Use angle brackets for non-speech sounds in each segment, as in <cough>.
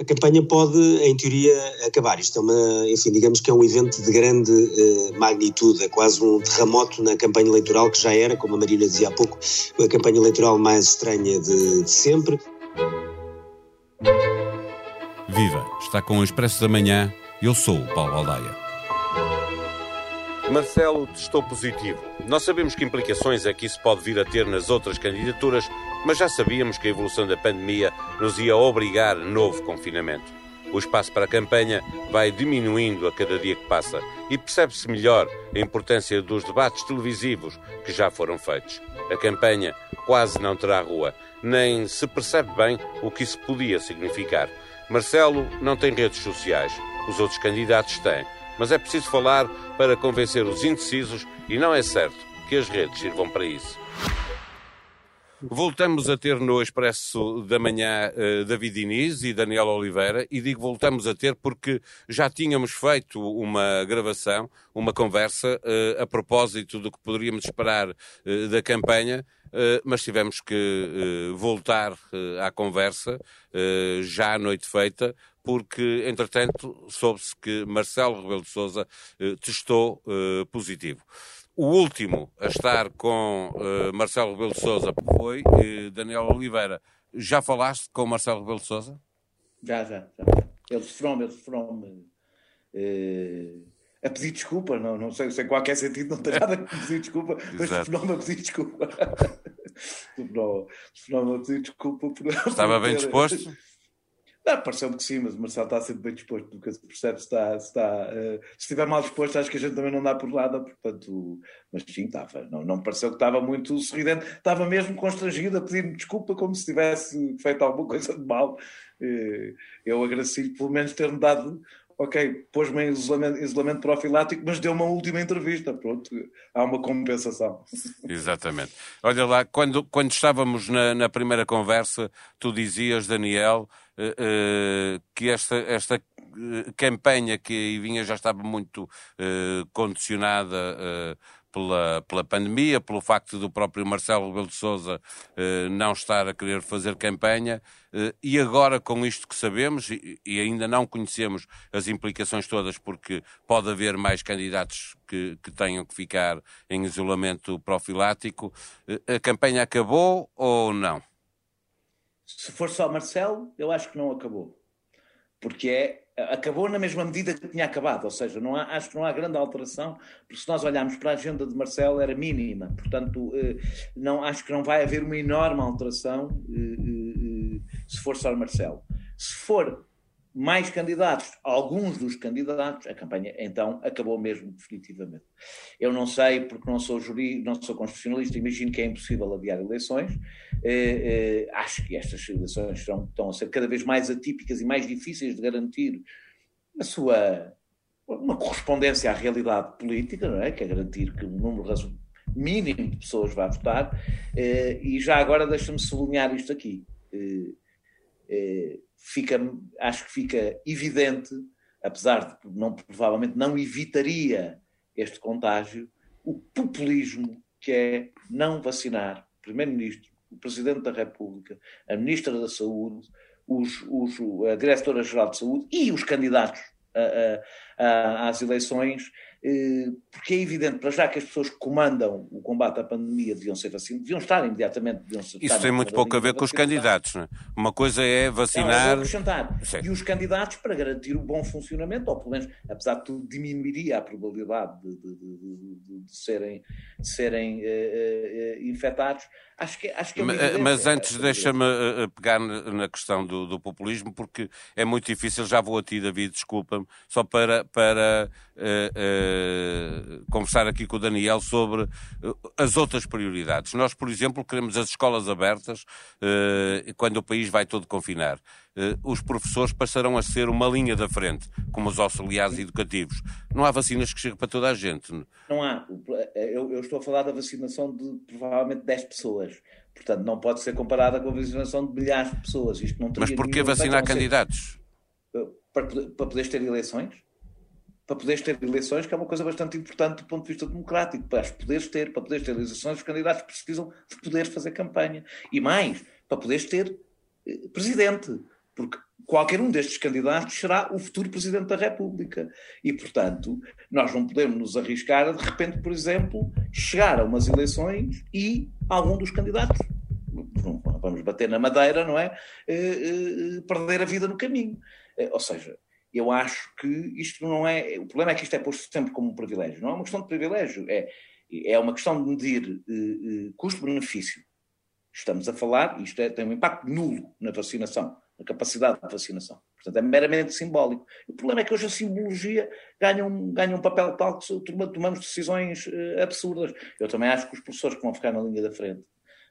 A campanha pode, em teoria, acabar. Isto é uma, enfim, digamos que é um evento de grande uh, magnitude, é quase um terremoto na campanha eleitoral que já era, como a Marina dizia há pouco, a campanha eleitoral mais estranha de, de sempre. Viva! Está com o Expresso da Manhã. Eu sou o Paulo Aldaia. Marcelo testou positivo. Nós sabemos que implicações é que isso pode vir a ter nas outras candidaturas, mas já sabíamos que a evolução da pandemia nos ia obrigar a novo confinamento. O espaço para a campanha vai diminuindo a cada dia que passa e percebe-se melhor a importância dos debates televisivos que já foram feitos. A campanha quase não terá rua, nem se percebe bem o que isso podia significar. Marcelo não tem redes sociais, os outros candidatos têm mas é preciso falar para convencer os indecisos e não é certo que as redes sirvam para isso. Voltamos a ter no Expresso da Manhã uh, David Diniz e Daniel Oliveira, e digo voltamos a ter porque já tínhamos feito uma gravação, uma conversa, uh, a propósito do que poderíamos esperar uh, da campanha, mas tivemos que voltar à conversa, já à noite feita, porque, entretanto, soube-se que Marcelo Rebelo de Sousa eh, testou eh, positivo. O último a estar com eh, Marcelo Rebelo de Sousa foi Daniel Oliveira. Já falaste com Marcelo Rebelo de Sousa? Já, já, já. Eles foram-me foram a pedir desculpa, não, não sei, sem qualquer sentido, não tem nada a pedir desculpa, <laughs> mas foram-me a pedir desculpa. <laughs> foram-me a pedir desculpa por Estava bem disposto? Não, pareceu-me que sim, mas o Marcelo está sempre bem disposto, porque se percebe se está, se, está, uh, se estiver mal disposto, acho que a gente também não dá por nada, portanto, mas sim, estava, não, não pareceu que estava muito sorridente, estava mesmo constrangido a pedir-me desculpa, como se tivesse feito alguma coisa de mal. Uh, eu agradeci-lhe pelo menos ter-me dado, ok, pôs-me em isolamento, isolamento profilático, mas deu uma última entrevista, pronto, há uma compensação. Exatamente. Olha lá, quando, quando estávamos na, na primeira conversa, tu dizias, Daniel, que esta, esta eh, campanha que aí vinha já estava muito condicionada pela, pela pandemia, pelo facto do próprio Marcelo Rebelo de Sousa não estar a querer fazer campanha, e agora com isto que sabemos, e, e, ainda não conhecemos as implicações todas, porque pode haver mais candidatos que, que tenham que ficar em isolamento profilático, a campanha acabou ou não? Se for só Marcelo, eu acho que não acabou. Porque é, acabou na mesma medida que tinha acabado, ou seja, não há, acho que não há grande alteração, porque se nós olharmos para a agenda de Marcelo era mínima, portanto eh, não, acho que não vai haver uma enorme alteração eh, eh, se for só Marcelo. Se for mais candidatos, alguns dos candidatos, a campanha então acabou mesmo definitivamente. Eu não sei, porque não sou juri, não sou constitucionalista, imagino que é impossível adiar eleições. Eh, eh, acho que estas eleições estão, estão a ser cada vez mais atípicas e mais difíceis de garantir a sua uma correspondência à realidade política, não é? Que é garantir que um número mínimo de pessoas vá votar. Eh, e já agora deixa-me sublinhar isto aqui. Eh, fica, acho que fica evidente, apesar de não, provavelmente não evitaria este contágio, o populismo que é não vacinar o Primeiro-Ministro, o Presidente da República, a Ministra da Saúde, os, os, a Diretora-Geral de Saúde e os candidatos a, a, a, às eleições porque é evidente, para já que as pessoas que comandam o combate à pandemia deviam ser vacinadas, deviam estar imediatamente. Deviam estar Isso tem muito pouco a ver com os candidatos. Não é? Uma coisa é vacinar. Não, acrescentar. E os candidatos para garantir o bom funcionamento, ou pelo menos, apesar de tudo, diminuiria a probabilidade de, de, de, de serem, serem uh, uh, infectados. Acho que, acho que é mas, mas antes, deixa-me pegar na questão do, do, populismo, porque é muito difícil. Já vou a ti, David, desculpa-me, só para. para uh, conversar aqui com o Daniel sobre uh, as outras prioridades. Nós, por exemplo, queremos as escolas abertas uh, quando o país vai todo confinar. Os professores passarão a ser uma linha da frente, como os auxiliares educativos. Não há vacinas que cheguem para toda a gente. Não há. Eu, eu estou a falar da vacinação de provavelmente 10 pessoas. Portanto, não pode ser comparada com a vacinação de milhares de pessoas. Isto não Mas porquê vacinar candidatos? Para, para poderes ter eleições? Para poderes ter eleições, que é uma coisa bastante importante do ponto de vista democrático. Para poderes ter, para poderes ter eleições, os candidatos precisam de poder fazer campanha. E mais, para poderes ter eh, presidente. porque qualquer um destes candidatos será o futuro Presidente da República. E, portanto, nós não podemos nos arriscar a, de repente, por exemplo, chegar a umas eleições e algum dos candidatos, vamos bater na madeira, não é? Eh, eh, perder a vida no caminho. Ou seja, eu acho que isto não é. O problema é que isto é posto sempre como um privilégio. Não é uma questão de privilégio, é, é uma questão de medir custo-benefício. Estamos a falar, isto é, tem um impacto nulo na vacinação a capacidade de vacinação. Portanto, é meramente simbólico. O problema é que hoje a simbologia ganha um, ganha um papel tal que tomamos decisões uh, absurdas. Eu também acho que os professores que vão ficar na linha da frente,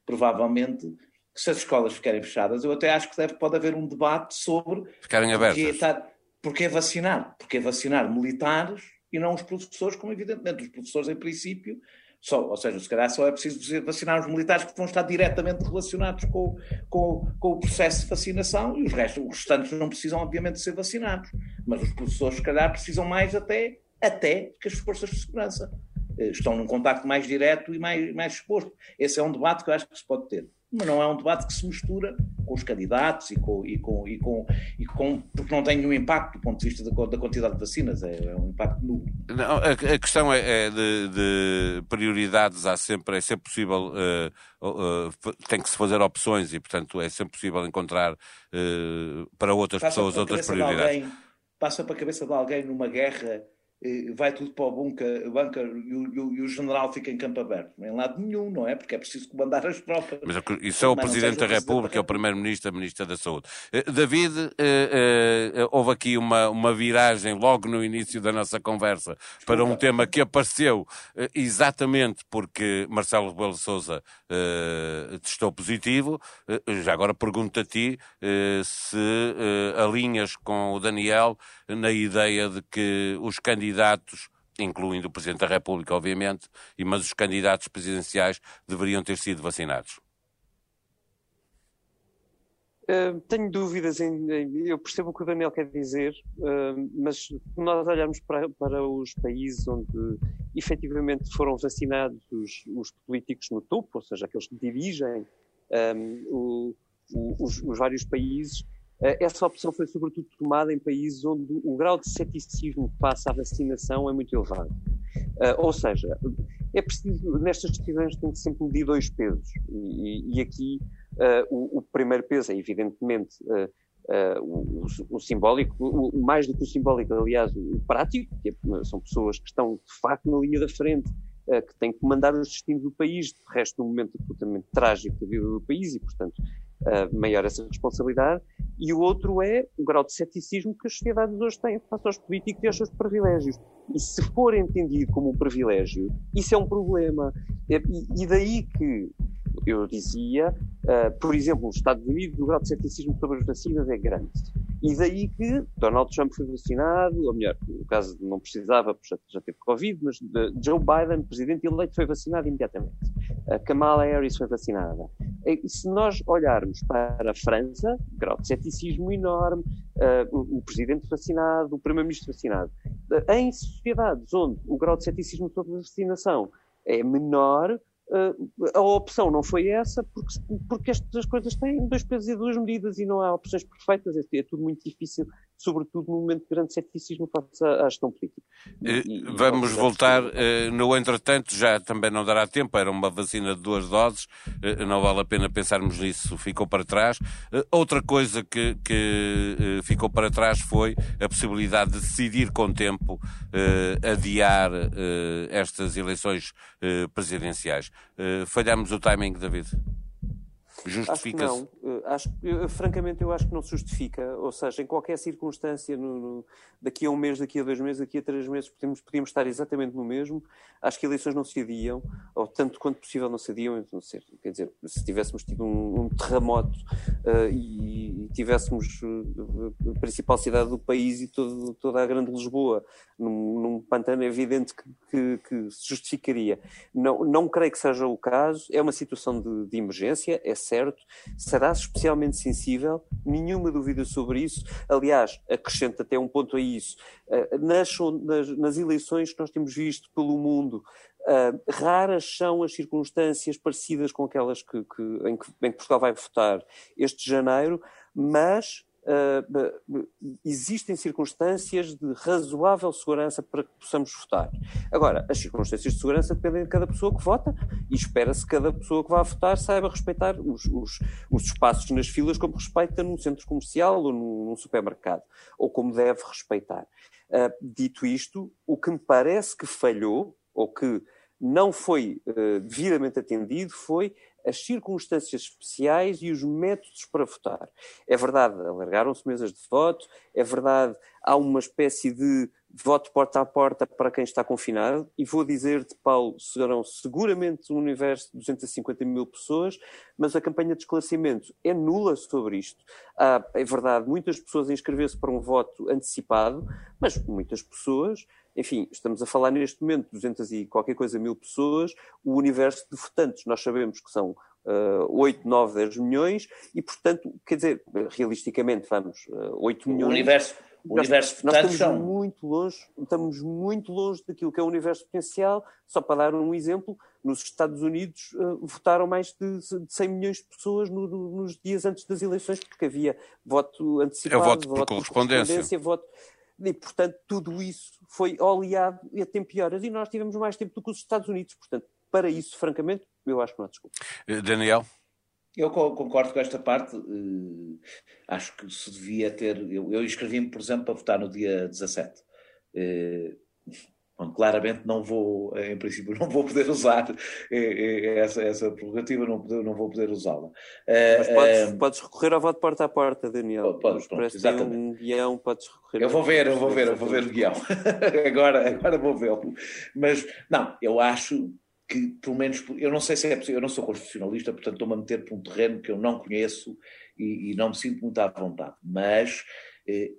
provavelmente, se as escolas ficarem fechadas, eu até acho que deve, pode haver um debate sobre... Ficarem abertas. Porque, estar, porque é vacinar. Porque é vacinar militares e não os professores, como evidentemente os professores, em princípio, só, ou seja, se calhar só é preciso vacinar os militares que vão estar diretamente relacionados com, com, com o processo de vacinação e os, restos, os restantes não precisam, obviamente, ser vacinados. Mas os professores, se calhar, precisam mais até, até que as forças de segurança. Eh, estão num contacto mais direto e mais, mais exposto. Esse é um debate que eu acho que se pode ter mas não é um debate que se mistura com os candidatos e com, e com, e com, e com porque não tem nenhum impacto do ponto de vista da, da quantidade de vacinas, é, é um impacto nulo. Não, a, a, questão é, é de, de, prioridades, há sempre, é sempre possível, uh, uh, tem que se fazer opções e, portanto, é sempre possível encontrar uh, para outras passa pessoas outras prioridades. Alguém, passa para a cabeça de alguém numa guerra vai tudo para o bunker, bunker e, o, e, o, general fica em campo aberto. Em lado nenhum, não é? Porque é preciso comandar as tropas. Mas isso é o Presidente da República, é o Primeiro-Ministro, a Ministra da Saúde. Eh, David, eh, eh, houve aqui uma, uma viragem logo no início da nossa conversa para um tema que apareceu exatamente porque Marcelo Rebelo de Sousa testou positivo. Já agora pergunto a ti se alinhas com o Daniel na ideia de que os candidatos, incluindo o Presidente da República, obviamente, mas os candidatos presidenciais deveriam ter sido vacinados? Uh, tenho dúvidas em, em, Eu percebo o que o Daniel quer dizer, uh, mas nós olharmos para, para, os países onde efetivamente foram vacinados os, os, políticos no topo, ou seja, aqueles que dirigem um, o, o, os, os, vários países, eh, essa opção foi sobretudo tomada em países onde o grau de ceticismo face à vacinação é muito elevado. Uh, ou seja, é preciso, nestas decisões tem que sempre medir dois pesos. E, e aqui uh, o, o, primeiro peso é evidentemente uh, o, o, simbólico, o, mais do que o simbólico, aliás, o prático, que é, são pessoas que estão de facto na linha da frente, que têm que comandar os destinos do país, de resto, num momento absolutamente trágico da vida do país e, portanto, maior essa responsabilidade e o outro é o grau de ceticismo que as sociedades hoje têm face aos políticos e aos seus privilégios. E se for entendido como um privilégio, isso é um problema. E, e daí que eu dizia, uh, por exemplo, nos Estados Unidos, o grau de ceticismo sobre as vacinas é grande. E daí que Donald Trump foi vacinado, ou melhor, no caso não precisava, porque já, já teve Covid, mas Joe Biden, presidente eleito, foi vacinado imediatamente. Uh, Kamala Harris foi vacinada. E se nós olharmos para a França, grau de ceticismo enorme, uh, o, o, presidente vacinado, o primeiro-ministro vacinado. Uh, em sociedades onde o grau de ceticismo sobre a vacinação é menor, Uh, a opção não foi essa, porque, porque estas coisas têm dois pesos e duas medidas e não há opções perfeitas, é, é tudo muito difícil sobretudo no momento de grande ceticismo face à, gestão política. E, e, Vamos voltar, uh, no entretanto, já também não dará tempo, era uma vacina de duas doses, uh, não vale a pena pensarmos nisso, ficou para trás. Outra coisa que, que ficou para trás foi a possibilidade de decidir com tempo adiar estas eleições presidenciais. falhamos o timing, David? Justifica-se? Eh, acho, eu, francamente, eu acho que não se justifica. Ou seja, em qualquer circunstância, no, no, daqui a um mês, daqui a dois meses, daqui a três meses, podíamos, podíamos estar exatamente no mesmo. Acho que eleições não se adiam, ou tanto quanto possível não se adiam. Não sei, quer dizer, se tivéssemos tido um, um terremoto uh, e, e, tivéssemos uh, a principal cidade do país e todo, toda a grande Lisboa num, num pantano, é evidente que, que, que, se justificaria. Não, não creio que seja o caso. É uma situação de, de emergência, é certo. Será especialmente sensível, nenhuma dúvida sobre isso. Aliás, acrescento até um ponto a isso. Eh, nas, nas, nas eleições que nós temos visto pelo mundo, Uh, raras são as circunstâncias parecidas com aquelas que, que, em, que, em, que, Portugal vai votar este janeiro, mas uh, existem circunstâncias de razoável segurança para que possamos votar. Agora, as circunstâncias de segurança dependem de cada pessoa que vota e espera-se que cada pessoa que vá votar saiba respeitar os, os, os, espaços nas filas como respeita num centro comercial ou num, num supermercado, ou como deve respeitar. Uh, dito isto, o que me parece que falhou, ou que não foi uh, devidamente atendido, foi as circunstâncias especiais e os métodos para votar. É verdade, alargaram-se mesas de voto, é verdade, há uma espécie de voto porta a porta para quem está confinado, e vou dizer-te, Paulo, serão seguramente um universo de 250 mil pessoas, mas a campanha de esclarecimento é nula sobre isto. Há, é verdade, muitas pessoas inscrever-se para um voto antecipado, mas muitas pessoas enfim, estamos a falar neste momento de 200 e qualquer coisa mil pessoas, o universo de votantes. Nós sabemos que são uh, 8, 9, 10 milhões e, portanto, quer dizer, realisticamente vamos, uh, 8 milhões... O universo, o universo de votantes nós estamos são... muito longe, estamos muito longe daquilo que é o universo potencial, só para dar um exemplo, nos Estados Unidos uh, votaram mais de, de 100 milhões de pessoas no, no, nos dias antes das eleições, porque havia voto antecipado, é voto por voto correspondência. por correspondência voto e, portanto, tudo isso foi oleado a tempo e horas. E nós tivemos mais tempo do que os Estados Unidos. Portanto, para isso, francamente, eu acho que não há desculpa. Eh, Daniel? Eu concordo com esta parte. Uh, acho que se devia ter. Eu, eu inscrevi-me, por exemplo, para votar no dia 17. Uh, Bom, claramente não vou, em princípio, <laughs> não vou poder usar eh, eh, essa, essa prerrogativa, não, não vou poder usá-la. Eh, Mas podes, podes, recorrer ao voto porta a porta, Daniel. Podes, pronto, exatamente. um guião, podes recorrer. Eu vou ver, eu vou ver, eu vou ver o guião. <laughs> agora, agora vou vê-lo. Mas, não, eu acho que, pelo menos, eu não sei se é possível, eu não sou constitucionalista, portanto estou-me a meter por um terreno que eu não conheço e, e não me sinto muito à vontade. Mas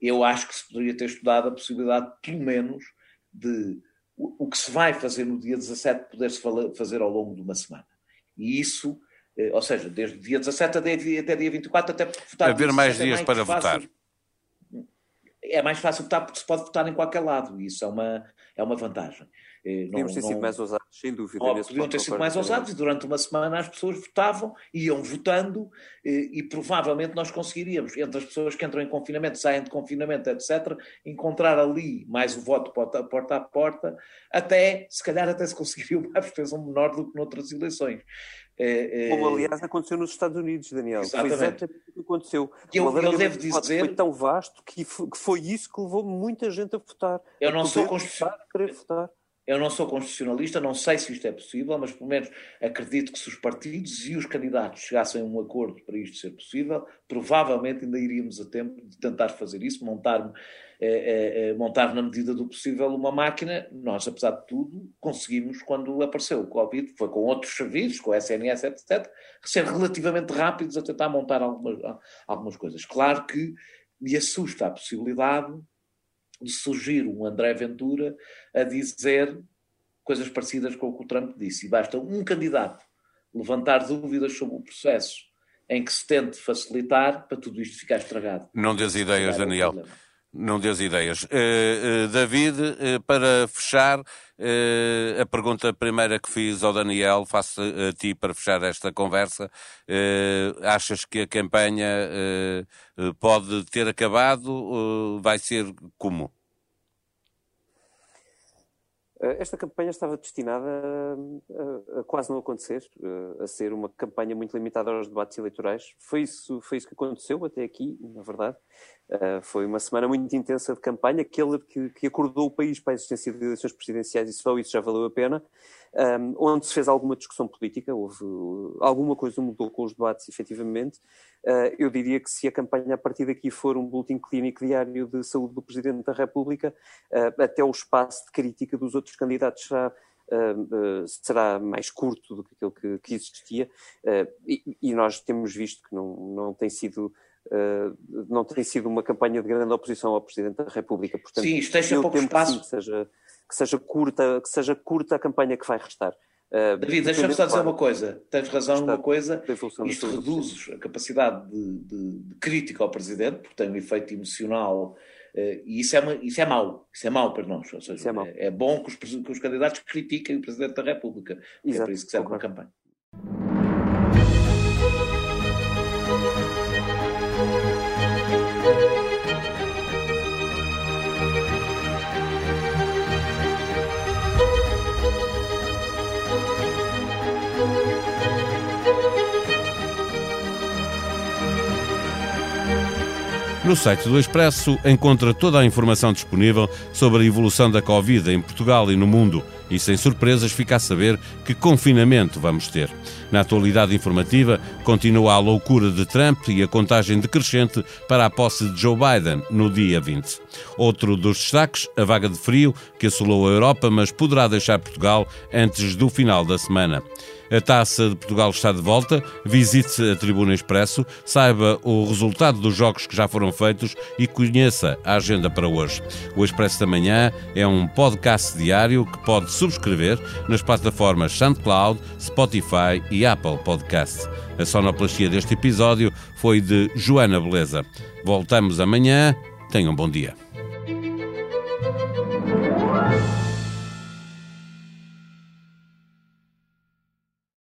eu acho que se poderia ter estudado a possibilidade, pelo menos, de o, que se vai fazer no dia 17 poder-se fazer ao longo de uma semana. E isso, eh, ou seja, desde o dia 17 até dia 24, até votar. Haver mais dias é mais para fácil, votar. É mais fácil votar porque se pode votar em qualquer lado, e isso é uma, é uma vantagem. Eh, Podíamos ter sido mais ousados, sem dúvida. Oh, podiam ter sido mais ousados e durante uma semana as pessoas votavam, iam votando eh, e provavelmente nós conseguiríamos, entre as pessoas que entram em confinamento, saem de confinamento, etc., encontrar ali mais o voto porta, porta a porta, até, se calhar até se conseguiria uma <laughs> abstenção menor do que noutras eleições. É... Como aliás aconteceu nos Estados Unidos, Daniel. Exatamente. Foi exatamente o que aconteceu. Eu, eu devo dizer. Foi tão vasto que foi, que foi, isso que levou muita gente a votar. Eu não sou constitucional. Eu não sou constitucionalista, não sei se isto é possível, mas pelo menos acredito que se os partidos e os candidatos chegassem a um acordo para isto ser possível, provavelmente ainda iríamos a tempo de tentar fazer isso, montar, eh, eh, montar na medida do possível uma máquina. Nós, apesar de tudo, conseguimos, quando apareceu o Covid, foi com outros serviços, com a SNS, etc., ser relativamente rápidos a tentar montar algumas, algumas coisas. Claro que me assusta a possibilidade de surgir um André Ventura a dizer coisas parecidas com o que o Trump disse. E basta um candidato levantar dúvidas sobre o processo em que se tente facilitar para tudo isto ficar estragado. Não dês ideias, Daniel. Não dês ideias. Uh, uh, David, uh, para fechar, a pergunta primeira que fiz ao Daniel, faço a ti para fechar esta conversa. achas que a campanha pode ter acabado? vai ser como? Esta campanha estava destinada a, a, a, quase não acontecer, a ser uma campanha muito limitada aos debates eleitorais. Foi isso, foi isso que aconteceu até aqui, na verdade. Uh, foi uma semana muito intensa de campanha, aquele que, que, acordou o país para a existência de eleições presidenciais e só isso já valeu a pena, um, onde se fez alguma discussão política, houve alguma coisa mudou com os debates, efetivamente. Uh, eu diria que se a campanha a partir daqui for um boletim clínico diário de saúde do Presidente da República, uh, até o espaço de crítica dos outros candidatos será Uh, uh, será mais curto do que aquele que, que existia uh, e, e, nós temos visto que não, não tem sido não tem sido uma campanha de grande oposição ao Presidente da República. Portanto, Sim, isto deixa pouco espaço. Que seja, que, seja curta, que seja curta a campanha que vai restar. Uh, David, deixa-me só dizer uma coisa. Tens razão numa coisa. Isto reduz a capacidade de, de, de, crítica ao Presidente, porque tem um efeito emocional. Uh, e isso é, uma, isso é mau. Isso é mau para nós. Ou seja, é, é, é, bom que os, que os, candidatos critiquem o Presidente da República. Exato, é para isso que serve uma campanha. No site do Expresso encontra toda a informação disponível sobre a evolução da Covid em Portugal e no mundo e, sem surpresas, fica a saber que confinamento vamos ter. Na atualidade informativa, continua a loucura de Trump e a contagem decrescente para a posse de Joe Biden no dia 20. Outro dos destaques, a vaga de frio que assolou a Europa, mas poderá deixar Portugal antes do final da semana. A Taça de Portugal está de volta. Visite a Tribuna Expresso, saiba o resultado dos jogos que já foram feitos e conheça a agenda para hoje. O Expresso da Manhã é um podcast diário que pode subscrever nas plataformas SoundCloud, Spotify e Apple Podcast. A sonoplastia deste episódio foi de Joana Beleza. Voltamos amanhã. Tenham um bom dia.